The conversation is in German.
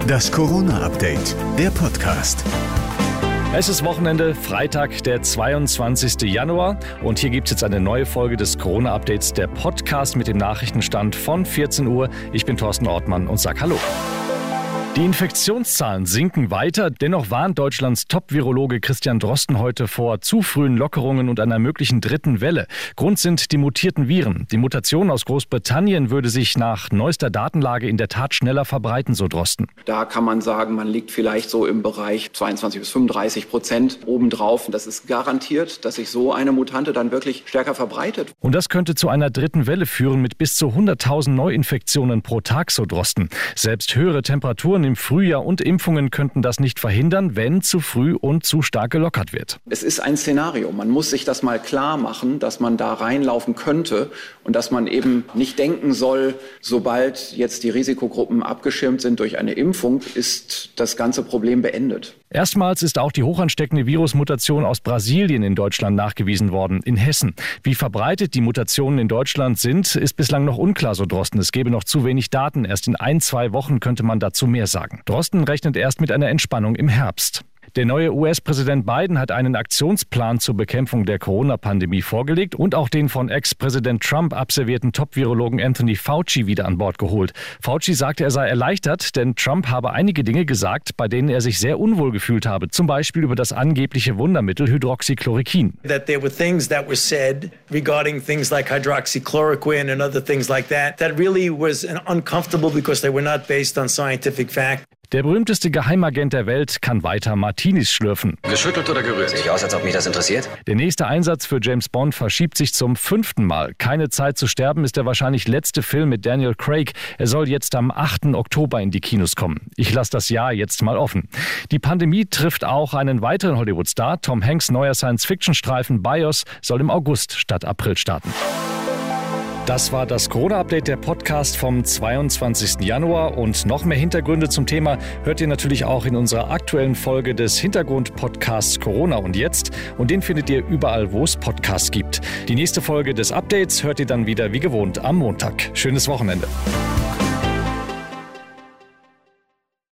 Das Corona-Update, der Podcast. Es ist Wochenende, Freitag, der 22. Januar. Und hier gibt es jetzt eine neue Folge des Corona-Updates, der Podcast mit dem Nachrichtenstand von 14 Uhr. Ich bin Thorsten Ortmann und sag Hallo. Die Infektionszahlen sinken weiter. Dennoch warnt Deutschlands Top-Virologe Christian Drosten heute vor zu frühen Lockerungen und einer möglichen dritten Welle. Grund sind die mutierten Viren. Die Mutation aus Großbritannien würde sich nach neuester Datenlage in der Tat schneller verbreiten, so Drosten. Da kann man sagen, man liegt vielleicht so im Bereich 22 bis 35 Prozent obendrauf. Das ist garantiert, dass sich so eine Mutante dann wirklich stärker verbreitet. Und das könnte zu einer dritten Welle führen mit bis zu 100.000 Neuinfektionen pro Tag, so Drosten. Selbst höhere Temperaturen Temperaturen im Frühjahr und Impfungen könnten das nicht verhindern, wenn zu früh und zu stark gelockert wird. Es ist ein Szenario. Man muss sich das mal klar machen, dass man da reinlaufen könnte und dass man eben nicht denken soll, sobald jetzt die Risikogruppen abgeschirmt sind durch eine Impfung, ist das ganze Problem beendet. Erstmals ist auch die hochansteckende Virusmutation aus Brasilien in Deutschland nachgewiesen worden, in Hessen. Wie verbreitet die Mutationen in Deutschland sind, ist bislang noch unklar, so Drosten. Es gebe noch zu wenig Daten. Erst in ein, zwei Wochen könnte man dazu mehr sagen. Drosten rechnet erst mit einer Entspannung im Herbst. Der neue US-Präsident Biden hat einen Aktionsplan zur Bekämpfung der Corona-Pandemie vorgelegt und auch den von Ex-Präsident Trump abservierten Top-Virologen Anthony Fauci wieder an Bord geholt. Fauci sagte, er sei erleichtert, denn Trump habe einige Dinge gesagt, bei denen er sich sehr unwohl gefühlt habe, zum Beispiel über das angebliche Wundermittel Hydroxychloroquin. That there were things that were said regarding things like hydroxychloroquine and other things like that that really was uncomfortable because they were not based on scientific fact. Der berühmteste Geheimagent der Welt kann weiter Martinis schlürfen. Geschüttelt oder gerührt? Sieht aus, als ob mich das interessiert. Der nächste Einsatz für James Bond verschiebt sich zum fünften Mal. Keine Zeit zu sterben ist der wahrscheinlich letzte Film mit Daniel Craig. Er soll jetzt am 8. Oktober in die Kinos kommen. Ich lasse das Jahr jetzt mal offen. Die Pandemie trifft auch einen weiteren Hollywood-Star. Tom Hanks' neuer Science-Fiction-Streifen BIOS soll im August statt April starten. Das war das Corona-Update, der Podcast vom 22. Januar. Und noch mehr Hintergründe zum Thema hört ihr natürlich auch in unserer aktuellen Folge des Hintergrund-Podcasts Corona und jetzt. Und den findet ihr überall, wo es Podcasts gibt. Die nächste Folge des Updates hört ihr dann wieder wie gewohnt am Montag. Schönes Wochenende.